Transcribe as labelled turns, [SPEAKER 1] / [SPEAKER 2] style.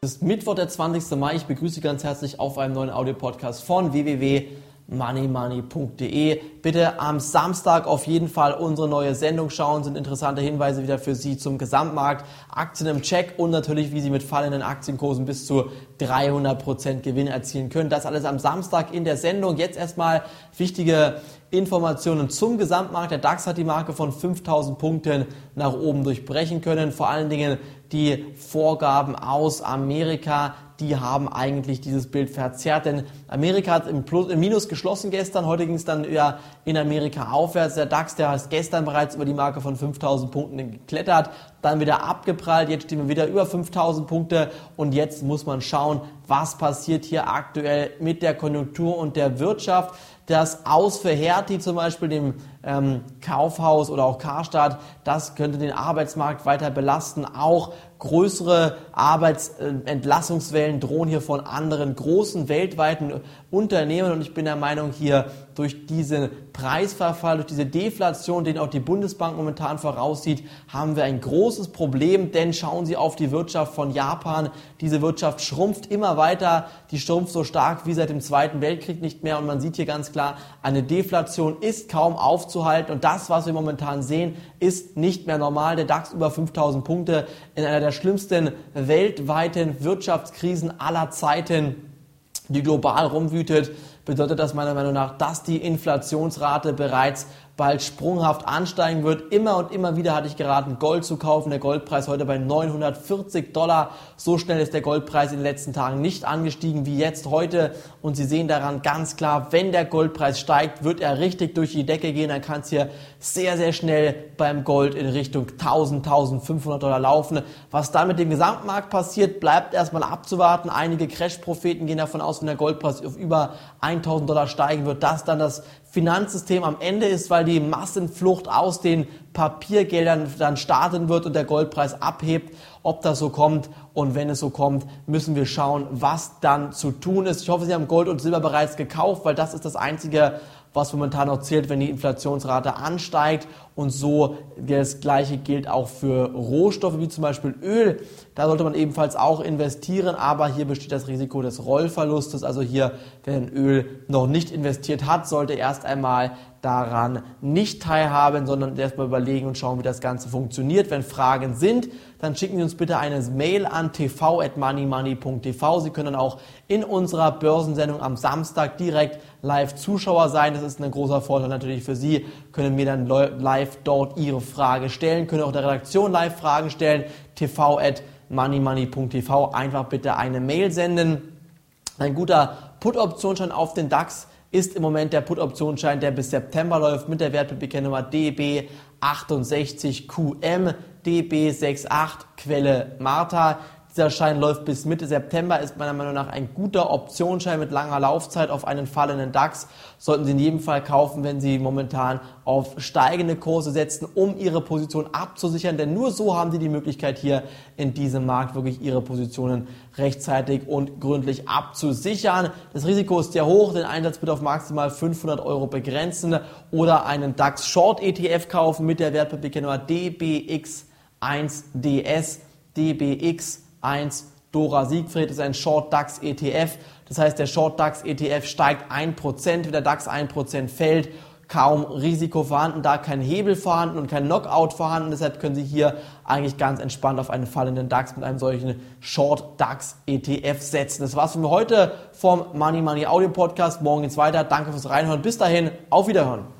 [SPEAKER 1] Es ist Mittwoch, der 20. Mai. Ich begrüße Sie ganz herzlich auf einem neuen Audio-Podcast von www.moneymoney.de. Bitte am Samstag auf jeden Fall unsere neue Sendung schauen. Sind interessante Hinweise wieder für Sie zum Gesamtmarkt, Aktien im Check und natürlich, wie Sie mit fallenden Aktienkursen bis zu 300% Gewinn erzielen können. Das alles am Samstag in der Sendung. Jetzt erstmal wichtige Informationen zum Gesamtmarkt. Der DAX hat die Marke von 5000 Punkten nach oben durchbrechen können. Vor allen Dingen die Vorgaben aus Amerika, die haben eigentlich dieses Bild verzerrt. Denn Amerika hat im, Plus, im Minus geschlossen gestern. Heute ging es dann ja in Amerika aufwärts. Der DAX, der ist gestern bereits über die Marke von 5000 Punkten geklettert, dann wieder abgeprallt. Jetzt stehen wir wieder über 5000 Punkte. Und jetzt muss man schauen, was passiert hier aktuell mit der Konjunktur und der Wirtschaft das Aus für Hertie zum Beispiel, dem ähm, Kaufhaus oder auch Karstadt, das könnte den Arbeitsmarkt weiter belasten. Auch größere Arbeitsentlassungswellen drohen hier von anderen großen weltweiten Unternehmen. Und ich bin der Meinung, hier durch diesen Preisverfall, durch diese Deflation, den auch die Bundesbank momentan voraussieht, haben wir ein großes Problem. Denn schauen Sie auf die Wirtschaft von Japan. Diese Wirtschaft schrumpft immer weiter. Die schrumpft so stark wie seit dem Zweiten Weltkrieg nicht mehr. Und man sieht hier ganz klar, eine Deflation ist kaum aufzuhalten. Und das, was wir momentan sehen, ist nicht mehr normal. Der DAX über 5000 Punkte in einer der schlimmsten weltweiten Wirtschaftskrisen aller Zeiten die global rumwütet, bedeutet das meiner Meinung nach, dass die Inflationsrate bereits bald sprunghaft ansteigen wird. Immer und immer wieder hatte ich geraten, Gold zu kaufen. Der Goldpreis heute bei 940 Dollar. So schnell ist der Goldpreis in den letzten Tagen nicht angestiegen wie jetzt heute. Und Sie sehen daran ganz klar, wenn der Goldpreis steigt, wird er richtig durch die Decke gehen. Dann kann es hier sehr, sehr schnell beim Gold in Richtung 1000, 1500 Dollar laufen. Was dann mit dem Gesamtmarkt passiert, bleibt erstmal abzuwarten. Einige Crash-Propheten gehen davon aus, wenn der Goldpreis auf über 1000 Dollar steigen wird, dass dann das Finanzsystem am Ende ist, weil die Massenflucht aus den Papiergeldern dann starten wird und der Goldpreis abhebt. Ob das so kommt und wenn es so kommt, müssen wir schauen, was dann zu tun ist. Ich hoffe, Sie haben Gold und Silber bereits gekauft, weil das ist das einzige, was momentan noch zählt, wenn die Inflationsrate ansteigt. Und so das Gleiche gilt auch für Rohstoffe wie zum Beispiel Öl. Da sollte man ebenfalls auch investieren, aber hier besteht das Risiko des Rollverlustes. Also hier, wer in Öl noch nicht investiert hat, sollte erst einmal daran nicht teilhaben, sondern erstmal überlegen und schauen, wie das Ganze funktioniert. Wenn Fragen sind, dann schicken Sie uns bitte eine Mail an tv.moneymoney.tv. Sie können auch in unserer Börsensendung am Samstag direkt live Zuschauer sein. Das ist ein großer Vorteil natürlich für Sie, können mir dann live dort Ihre Frage stellen, können auch der Redaktion live Fragen stellen. tv.moneymoney.tv. Einfach bitte eine Mail senden. Ein guter Put-Optionsschein auf den DAX ist im Moment der Put-Optionsschein, der bis September läuft mit der Wertpapierkennnummer DB68QM, DB68 Quelle Martha. Dieser Schein läuft bis Mitte September, ist meiner Meinung nach ein guter Optionsschein mit langer Laufzeit auf einen fallenden DAX. Sollten Sie in jedem Fall kaufen, wenn Sie momentan auf steigende Kurse setzen, um Ihre Position abzusichern. Denn nur so haben Sie die Möglichkeit hier in diesem Markt wirklich Ihre Positionen rechtzeitig und gründlich abzusichern. Das Risiko ist sehr hoch, den Einsatz bitte auf maximal 500 Euro begrenzen oder einen DAX Short ETF kaufen mit der Wertpapierkennung DBX1DS, DBX 1 Dora Siegfried ist ein Short DAX ETF. Das heißt, der Short DAX ETF steigt 1%, wenn der DAX 1% fällt, kaum Risiko vorhanden, da kein Hebel vorhanden und kein Knockout vorhanden. Deshalb können Sie hier eigentlich ganz entspannt auf einen fallenden DAX mit einem solchen Short DAX ETF setzen. Das war's für heute vom Money Money Audio Podcast. Morgen geht's weiter. Danke fürs Reinhören. Bis dahin, auf Wiederhören.